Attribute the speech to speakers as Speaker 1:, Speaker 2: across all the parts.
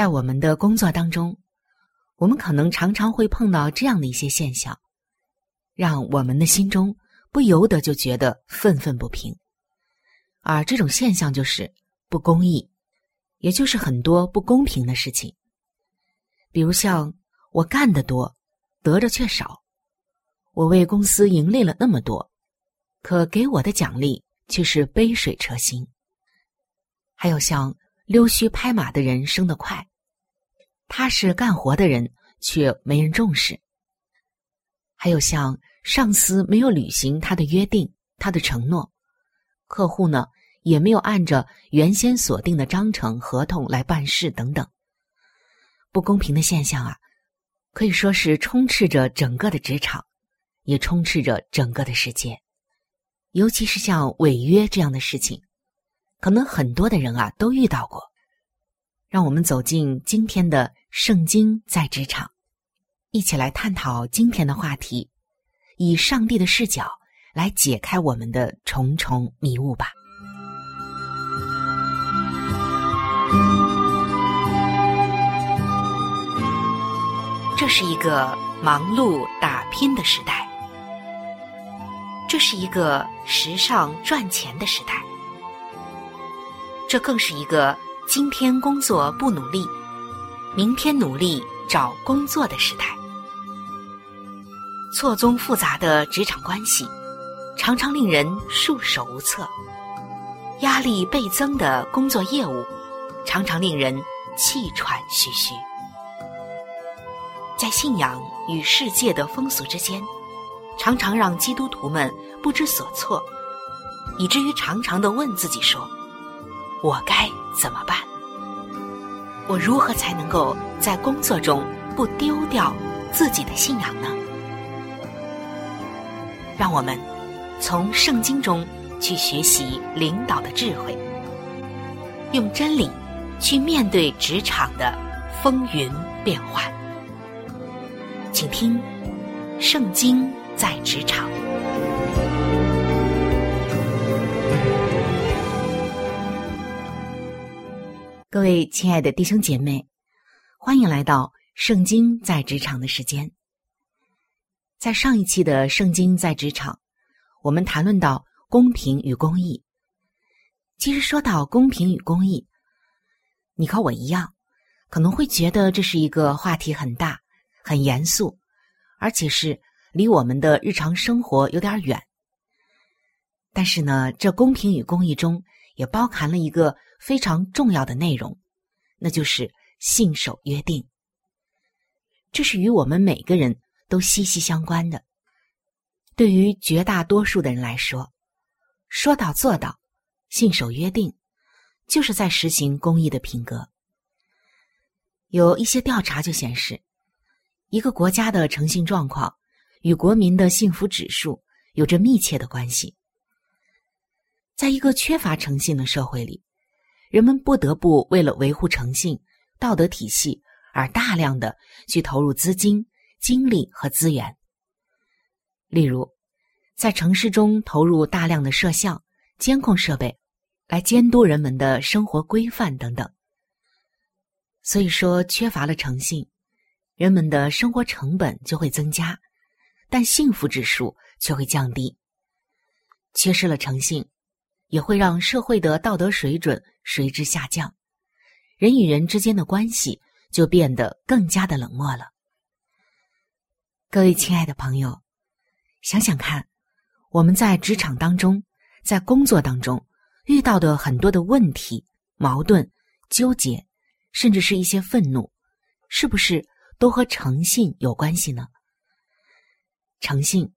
Speaker 1: 在我们的工作当中，我们可能常常会碰到这样的一些现象，让我们的心中。不由得就觉得愤愤不平，而这种现象就是不公义，也就是很多不公平的事情。比如像我干得多，得着却少；我为公司盈利了那么多，可给我的奖励却是杯水车薪。还有像溜须拍马的人升得快，踏实干活的人却没人重视。还有像。上司没有履行他的约定，他的承诺，客户呢也没有按着原先锁定的章程合同来办事，等等，不公平的现象啊，可以说是充斥着整个的职场，也充斥着整个的世界。尤其是像违约这样的事情，可能很多的人啊都遇到过。让我们走进今天的圣经，在职场，一起来探讨今天的话题。以上帝的视角来解开我们的重重迷雾吧。这是一个忙碌打拼的时代，这是一个时尚赚钱的时代，这更是一个今天工作不努力，明天努力找工作的时代。错综复杂的职场关系，常常令人束手无策；压力倍增的工作业务，常常令人气喘吁吁。在信仰与世界的风俗之间，常常让基督徒们不知所措，以至于常常的问自己说：“我该怎么办？我如何才能够在工作中不丢掉自己的信仰呢？”让我们从圣经中去学习领导的智慧，用真理去面对职场的风云变幻。请听《圣经在职场》。各位亲爱的弟兄姐妹，欢迎来到《圣经在职场》的时间。在上一期的《圣经在职场》，我们谈论到公平与公义。其实说到公平与公义，你和我一样，可能会觉得这是一个话题很大、很严肃，而且是离我们的日常生活有点远。但是呢，这公平与公义中也包含了一个非常重要的内容，那就是信守约定。这是与我们每个人。都息息相关的。对于绝大多数的人来说，说到做到，信守约定，就是在实行公益的品格。有一些调查就显示，一个国家的诚信状况与国民的幸福指数有着密切的关系。在一个缺乏诚信的社会里，人们不得不为了维护诚信、道德体系而大量的去投入资金、精力和资源。例如，在城市中投入大量的摄像、监控设备，来监督人们的生活规范等等。所以说，缺乏了诚信，人们的生活成本就会增加，但幸福指数却会降低。缺失了诚信，也会让社会的道德水准随之下降，人与人之间的关系就变得更加的冷漠了。各位亲爱的朋友，想想看，我们在职场当中，在工作当中遇到的很多的问题、矛盾、纠结，甚至是一些愤怒，是不是都和诚信有关系呢？诚信。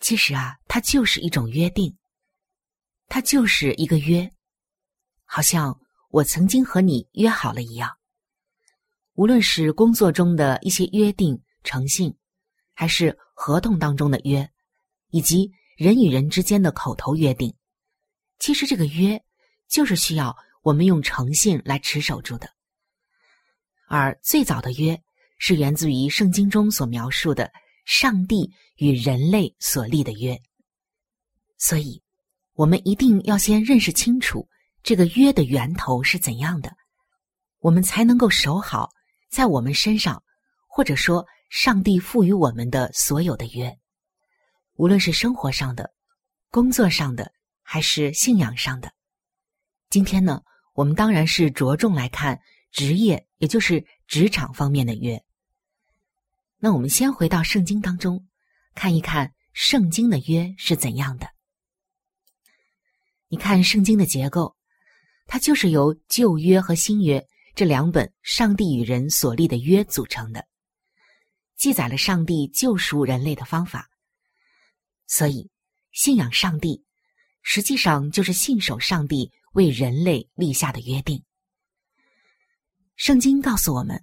Speaker 1: 其实啊，它就是一种约定，它就是一个约，好像我曾经和你约好了一样。无论是工作中的一些约定、诚信，还是合同当中的约，以及人与人之间的口头约定，其实这个约就是需要我们用诚信来持守住的。而最早的约是源自于圣经中所描述的。上帝与人类所立的约，所以，我们一定要先认识清楚这个约的源头是怎样的，我们才能够守好在我们身上，或者说上帝赋予我们的所有的约，无论是生活上的、工作上的，还是信仰上的。今天呢，我们当然是着重来看职业，也就是职场方面的约。那我们先回到圣经当中，看一看圣经的约是怎样的。你看圣经的结构，它就是由旧约和新约这两本上帝与人所立的约组成的，记载了上帝救赎人类的方法。所以，信仰上帝，实际上就是信守上帝为人类立下的约定。圣经告诉我们。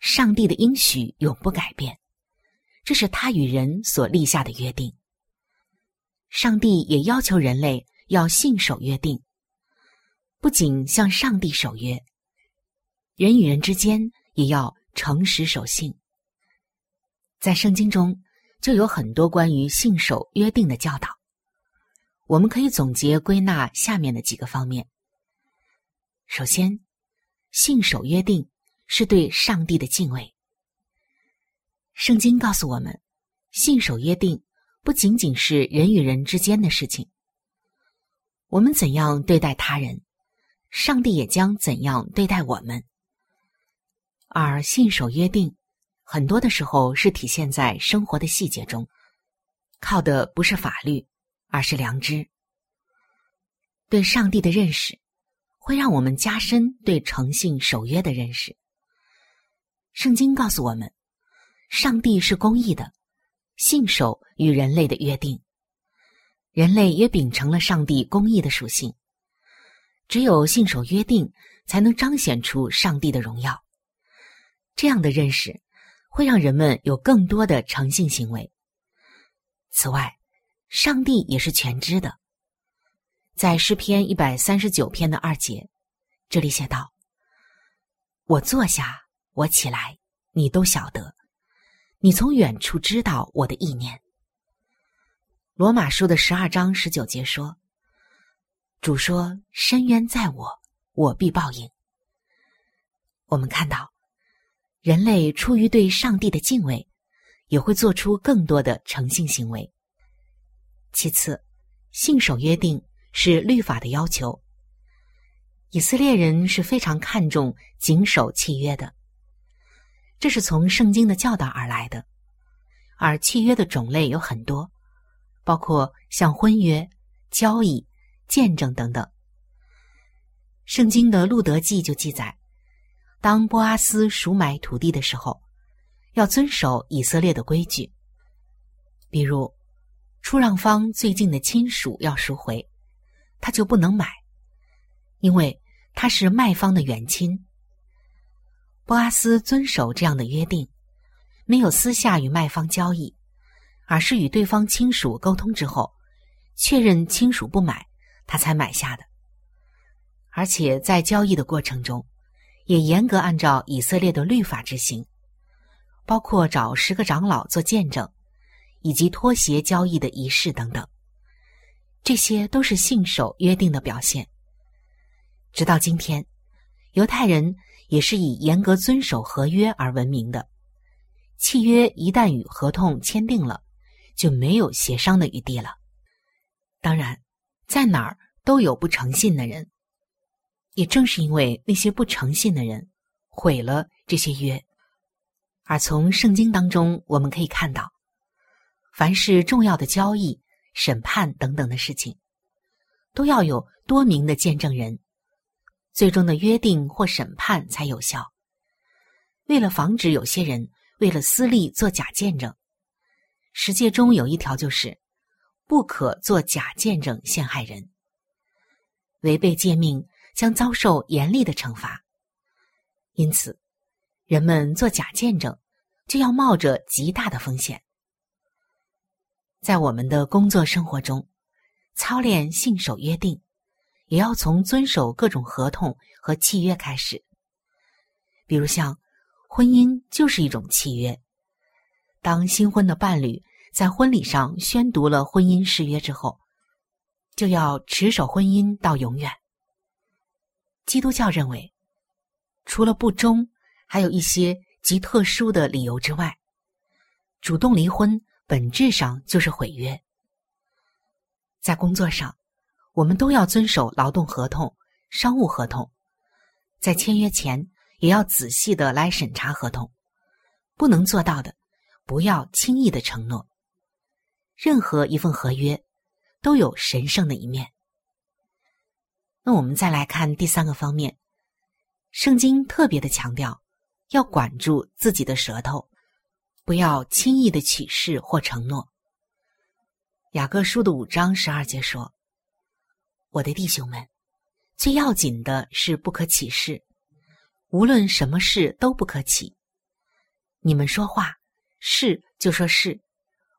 Speaker 1: 上帝的应许永不改变，这是他与人所立下的约定。上帝也要求人类要信守约定，不仅向上帝守约，人与人之间也要诚实守信。在圣经中就有很多关于信守约定的教导，我们可以总结归纳下面的几个方面：首先，信守约定。是对上帝的敬畏。圣经告诉我们，信守约定不仅仅是人与人之间的事情。我们怎样对待他人，上帝也将怎样对待我们。而信守约定，很多的时候是体现在生活的细节中，靠的不是法律，而是良知。对上帝的认识，会让我们加深对诚信守约的认识。圣经告诉我们，上帝是公义的，信守与人类的约定。人类也秉承了上帝公义的属性。只有信守约定，才能彰显出上帝的荣耀。这样的认识会让人们有更多的诚信行为。此外，上帝也是全知的。在诗篇一百三十九篇的二节，这里写道：“我坐下。”我起来，你都晓得，你从远处知道我的意念。罗马书的十二章十九节说：“主说，深渊在我，我必报应。”我们看到，人类出于对上帝的敬畏，也会做出更多的诚信行为。其次，信守约定是律法的要求。以色列人是非常看重谨守契约的。这是从圣经的教导而来的，而契约的种类有很多，包括像婚约、交易、见证等等。圣经的路德记就记载，当波阿斯赎买土地的时候，要遵守以色列的规矩，比如出让方最近的亲属要赎回，他就不能买，因为他是卖方的远亲。波阿斯遵守这样的约定，没有私下与卖方交易，而是与对方亲属沟通之后，确认亲属不买，他才买下的。而且在交易的过程中，也严格按照以色列的律法执行，包括找十个长老做见证，以及脱鞋交易的仪式等等。这些都是信守约定的表现。直到今天，犹太人也是以严格遵守合约而闻名的。契约一旦与合同签订了，就没有协商的余地了。当然，在哪儿都有不诚信的人。也正是因为那些不诚信的人毁了这些约，而从圣经当中我们可以看到，凡是重要的交易、审判等等的事情，都要有多名的见证人，最终的约定或审判才有效。为了防止有些人为了私利做假见证，十诫中有一条就是，不可做假见证陷害人，违背诫命。将遭受严厉的惩罚，因此，人们做假见证就要冒着极大的风险。在我们的工作生活中，操练信守约定，也要从遵守各种合同和契约开始。比如，像婚姻就是一种契约。当新婚的伴侣在婚礼上宣读了婚姻誓约之后，就要持守婚姻到永远。基督教认为，除了不忠，还有一些极特殊的理由之外，主动离婚本质上就是毁约。在工作上，我们都要遵守劳动合同、商务合同，在签约前也要仔细的来审查合同，不能做到的，不要轻易的承诺。任何一份合约都有神圣的一面。那我们再来看第三个方面，圣经特别的强调要管住自己的舌头，不要轻易的起誓或承诺。雅各书的五章十二节说：“我的弟兄们，最要紧的是不可起誓，无论什么事都不可起。你们说话是就说是，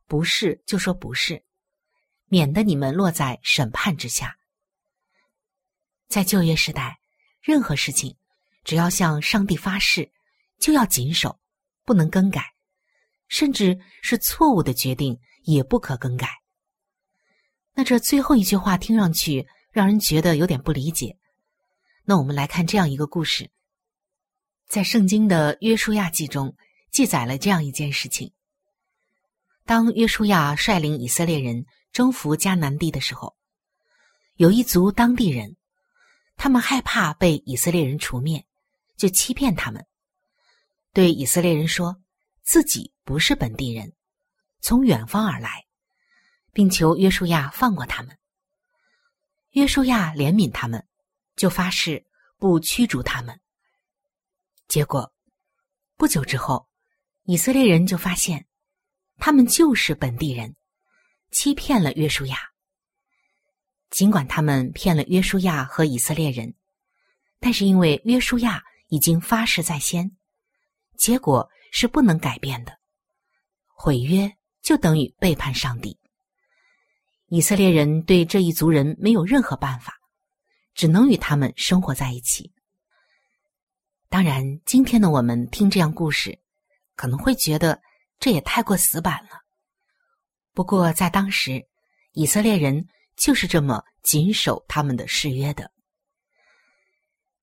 Speaker 1: 不是就说不是，免得你们落在审判之下。”在旧约时代，任何事情，只要向上帝发誓，就要谨守，不能更改，甚至是错误的决定也不可更改。那这最后一句话听上去让人觉得有点不理解。那我们来看这样一个故事，在圣经的约书亚记中记载了这样一件事情：当约书亚率领以色列人征服迦南地的时候，有一族当地人。他们害怕被以色列人除灭，就欺骗他们，对以色列人说自己不是本地人，从远方而来，并求约书亚放过他们。约书亚怜悯他们，就发誓不驱逐他们。结果不久之后，以色列人就发现他们就是本地人，欺骗了约书亚。尽管他们骗了约书亚和以色列人，但是因为约书亚已经发誓在先，结果是不能改变的。毁约就等于背叛上帝。以色列人对这一族人没有任何办法，只能与他们生活在一起。当然，今天的我们听这样故事，可能会觉得这也太过死板了。不过在当时，以色列人。就是这么谨守他们的誓约的。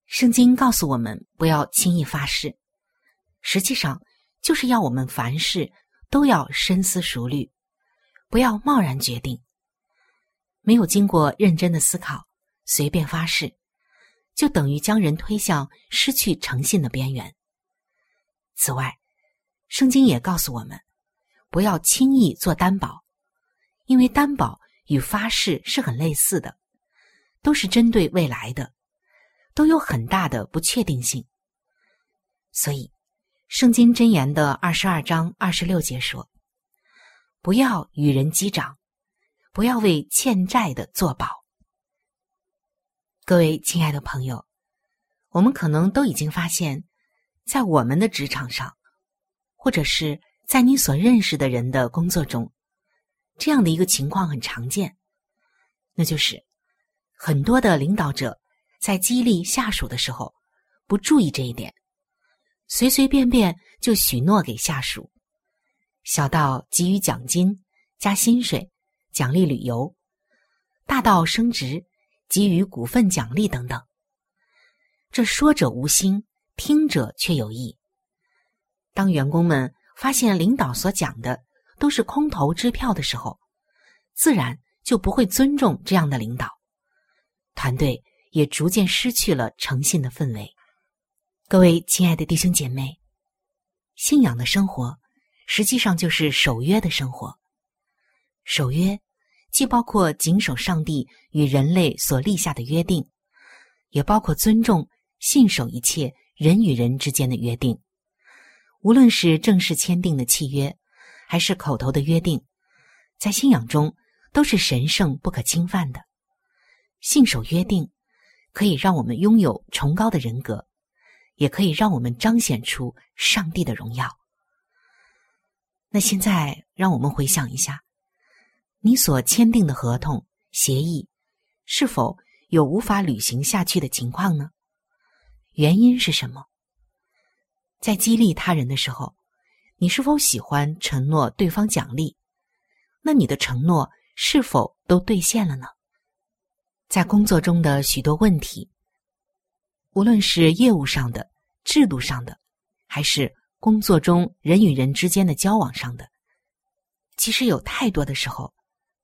Speaker 1: 圣经告诉我们不要轻易发誓，实际上就是要我们凡事都要深思熟虑，不要贸然决定。没有经过认真的思考，随便发誓，就等于将人推向失去诚信的边缘。此外，圣经也告诉我们，不要轻易做担保，因为担保。与发誓是很类似的，都是针对未来的，都有很大的不确定性。所以，《圣经箴言》的二十二章二十六节说：“不要与人击掌，不要为欠债的作保。”各位亲爱的朋友，我们可能都已经发现，在我们的职场上，或者是在你所认识的人的工作中。这样的一个情况很常见，那就是很多的领导者在激励下属的时候，不注意这一点，随随便便就许诺给下属，小到给予奖金、加薪水、奖励旅游，大到升职、给予股份奖励等等。这说者无心，听者却有意。当员工们发现领导所讲的都是空头支票的时候，自然就不会尊重这样的领导，团队也逐渐失去了诚信的氛围。各位亲爱的弟兄姐妹，信仰的生活实际上就是守约的生活。守约既包括谨守上帝与人类所立下的约定，也包括尊重、信守一切人与人之间的约定。无论是正式签订的契约，还是口头的约定，在信仰中都是神圣不可侵犯的。信守约定，可以让我们拥有崇高的人格，也可以让我们彰显出上帝的荣耀。那现在，让我们回想一下，你所签订的合同协议，是否有无法履行下去的情况呢？原因是什么？在激励他人的时候，你是否喜欢承诺对方奖励？那你的承诺是否都兑现了呢？在工作中的许多问题，无论是业务上的、制度上的，还是工作中人与人之间的交往上的，其实有太多的时候，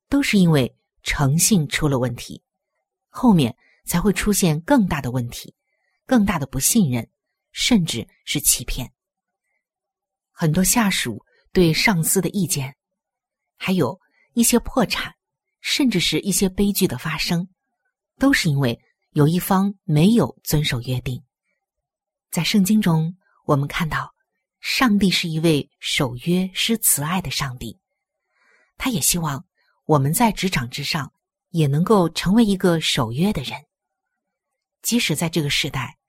Speaker 1: 都是因为诚信出了问题，后面才会出现更大的问题，更大的不信任。甚至是欺骗。很多下属对上司的意见，还有一些破产，甚至是一些悲剧的发生，都是因为有一方没有遵守约定。在圣经中，我们看到，上帝是一位守约施慈爱的上帝，他也希望我们在职场之上也能够成为一个守约的人，即使在这个时代。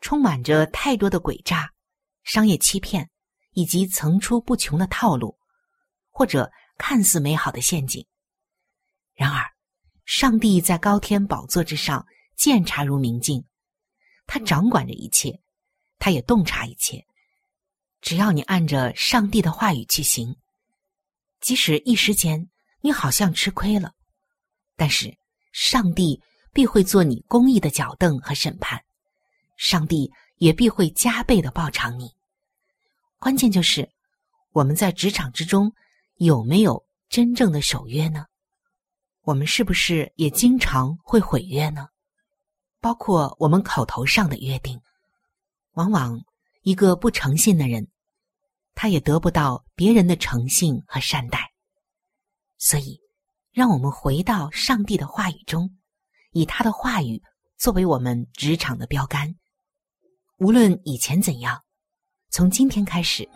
Speaker 1: 充满着太多的诡诈、商业欺骗，以及层出不穷的套路，或者看似美好的陷阱。然而，上帝在高天宝座之上，鉴察如明镜，他掌管着一切，他也洞察一切。只要你按着上帝的话语去行，即使一时间你好像吃亏了，但是上帝必会做你公义的脚凳和审判。上帝也必会加倍的报偿你。关键就是我们在职场之中有没有真正的守约呢？我们是不是也经常会毁约呢？包括我们口头上的约定，往往一个不诚信的人，他也得不到别人的诚信和善待。所以，让我们回到上帝的话语中，以他的话语作为我们职场的标杆。无论以前怎样，从今天开始，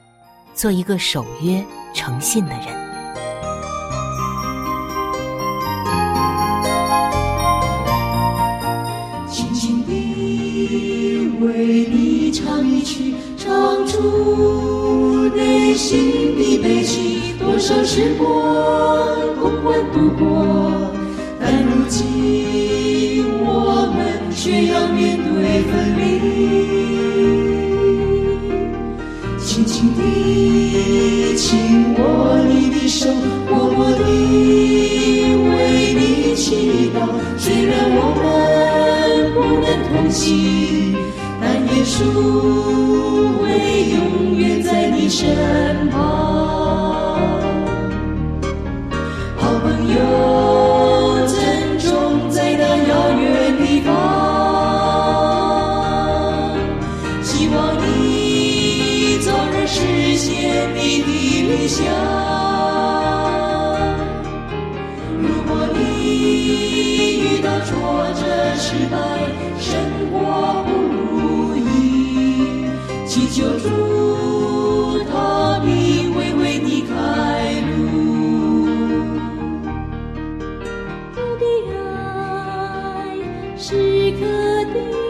Speaker 1: 做一个守约、诚信的人。
Speaker 2: 轻轻地为你唱一曲，唱出内心的悲戚。多少时光共欢度过，但如今我们却要面对分离。轻轻地紧握你的手，默默地为你祈祷。虽然我们不能同行，但耶稣会永远在你身
Speaker 3: 时刻的。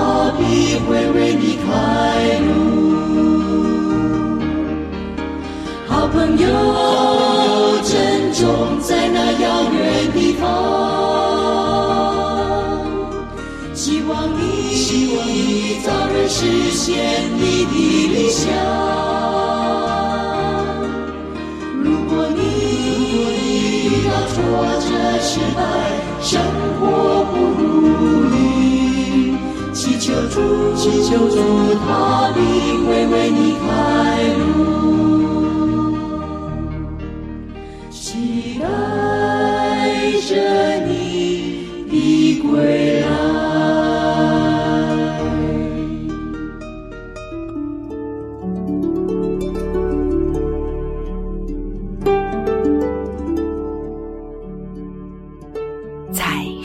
Speaker 2: 实现你的理想。如果你遇到挫折、失败，生活不如意，祈求主，祈求主，他必会为你开路，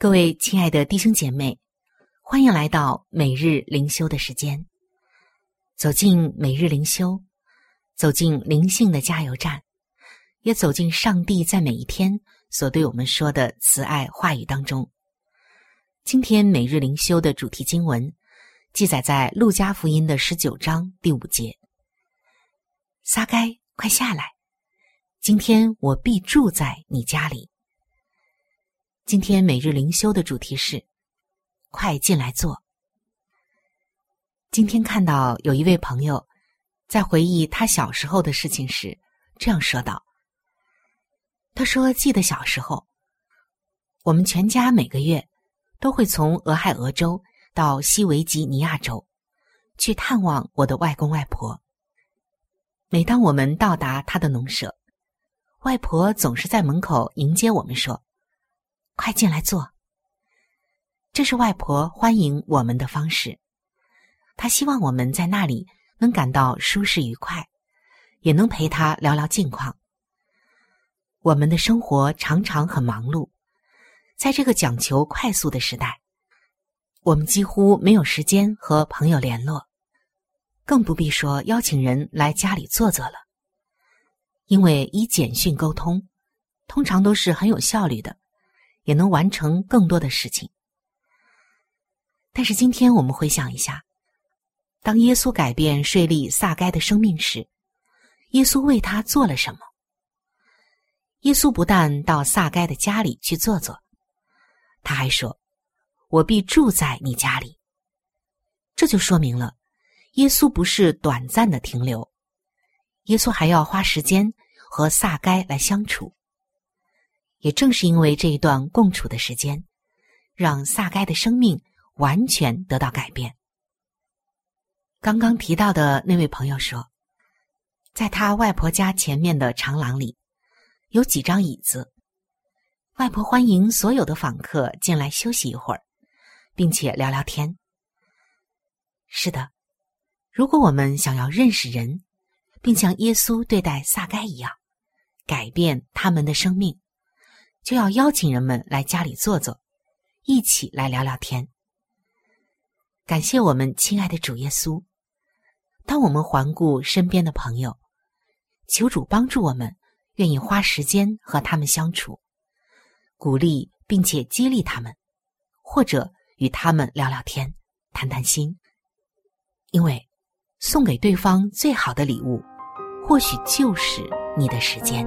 Speaker 1: 各位亲爱的弟兄姐妹，欢迎来到每日灵修的时间。走进每日灵修，走进灵性的加油站，也走进上帝在每一天所对我们说的慈爱话语当中。今天每日灵修的主题经文记载在路加福音的十九章第五节：“撒该，快下来！今天我必住在你家里。”今天每日灵修的主题是“快进来坐”。今天看到有一位朋友在回忆他小时候的事情时，这样说道：“他说，记得小时候，我们全家每个月都会从俄亥俄州到西维吉尼亚州去探望我的外公外婆。每当我们到达他的农舍，外婆总是在门口迎接我们，说。”快进来坐。这是外婆欢迎我们的方式。她希望我们在那里能感到舒适愉快，也能陪她聊聊近况。我们的生活常常很忙碌，在这个讲求快速的时代，我们几乎没有时间和朋友联络，更不必说邀请人来家里坐坐了。因为以简讯沟通，通常都是很有效率的。也能完成更多的事情。但是今天我们回想一下，当耶稣改变税吏撒该的生命时，耶稣为他做了什么？耶稣不但到撒该的家里去坐坐，他还说：“我必住在你家里。”这就说明了，耶稣不是短暂的停留，耶稣还要花时间和撒该来相处。也正是因为这一段共处的时间，让萨该的生命完全得到改变。刚刚提到的那位朋友说，在他外婆家前面的长廊里，有几张椅子，外婆欢迎所有的访客进来休息一会儿，并且聊聊天。是的，如果我们想要认识人，并像耶稣对待撒该一样，改变他们的生命。就要邀请人们来家里坐坐，一起来聊聊天。感谢我们亲爱的主耶稣。当我们环顾身边的朋友，求主帮助我们，愿意花时间和他们相处，鼓励并且激励他们，或者与他们聊聊天、谈谈心。因为送给对方最好的礼物，或许就是你的时间。